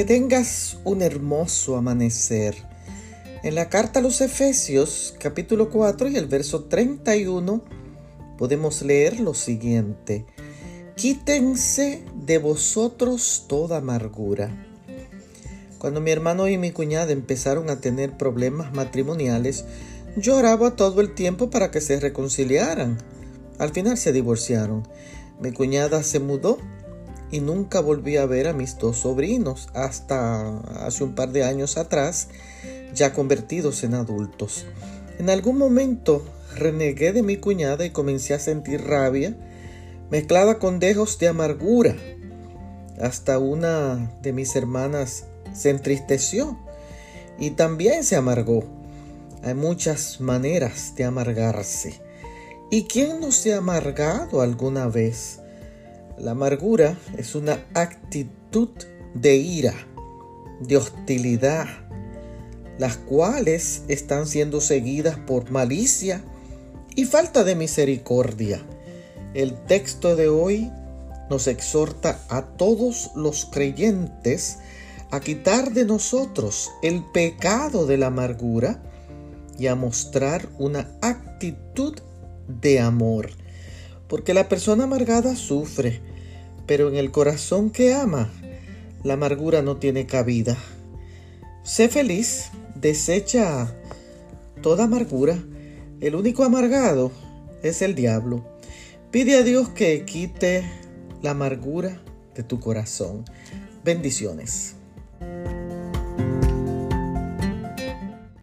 Que tengas un hermoso amanecer. En la carta a los Efesios, capítulo 4 y el verso 31, podemos leer lo siguiente. Quítense de vosotros toda amargura. Cuando mi hermano y mi cuñada empezaron a tener problemas matrimoniales, yo oraba todo el tiempo para que se reconciliaran. Al final se divorciaron. Mi cuñada se mudó y nunca volví a ver a mis dos sobrinos hasta hace un par de años atrás, ya convertidos en adultos. En algún momento renegué de mi cuñada y comencé a sentir rabia, mezclada con dejos de amargura. Hasta una de mis hermanas se entristeció y también se amargó. Hay muchas maneras de amargarse. ¿Y quién no se ha amargado alguna vez? La amargura es una actitud de ira, de hostilidad, las cuales están siendo seguidas por malicia y falta de misericordia. El texto de hoy nos exhorta a todos los creyentes a quitar de nosotros el pecado de la amargura y a mostrar una actitud de amor. Porque la persona amargada sufre, pero en el corazón que ama, la amargura no tiene cabida. Sé feliz, desecha toda amargura. El único amargado es el diablo. Pide a Dios que quite la amargura de tu corazón. Bendiciones.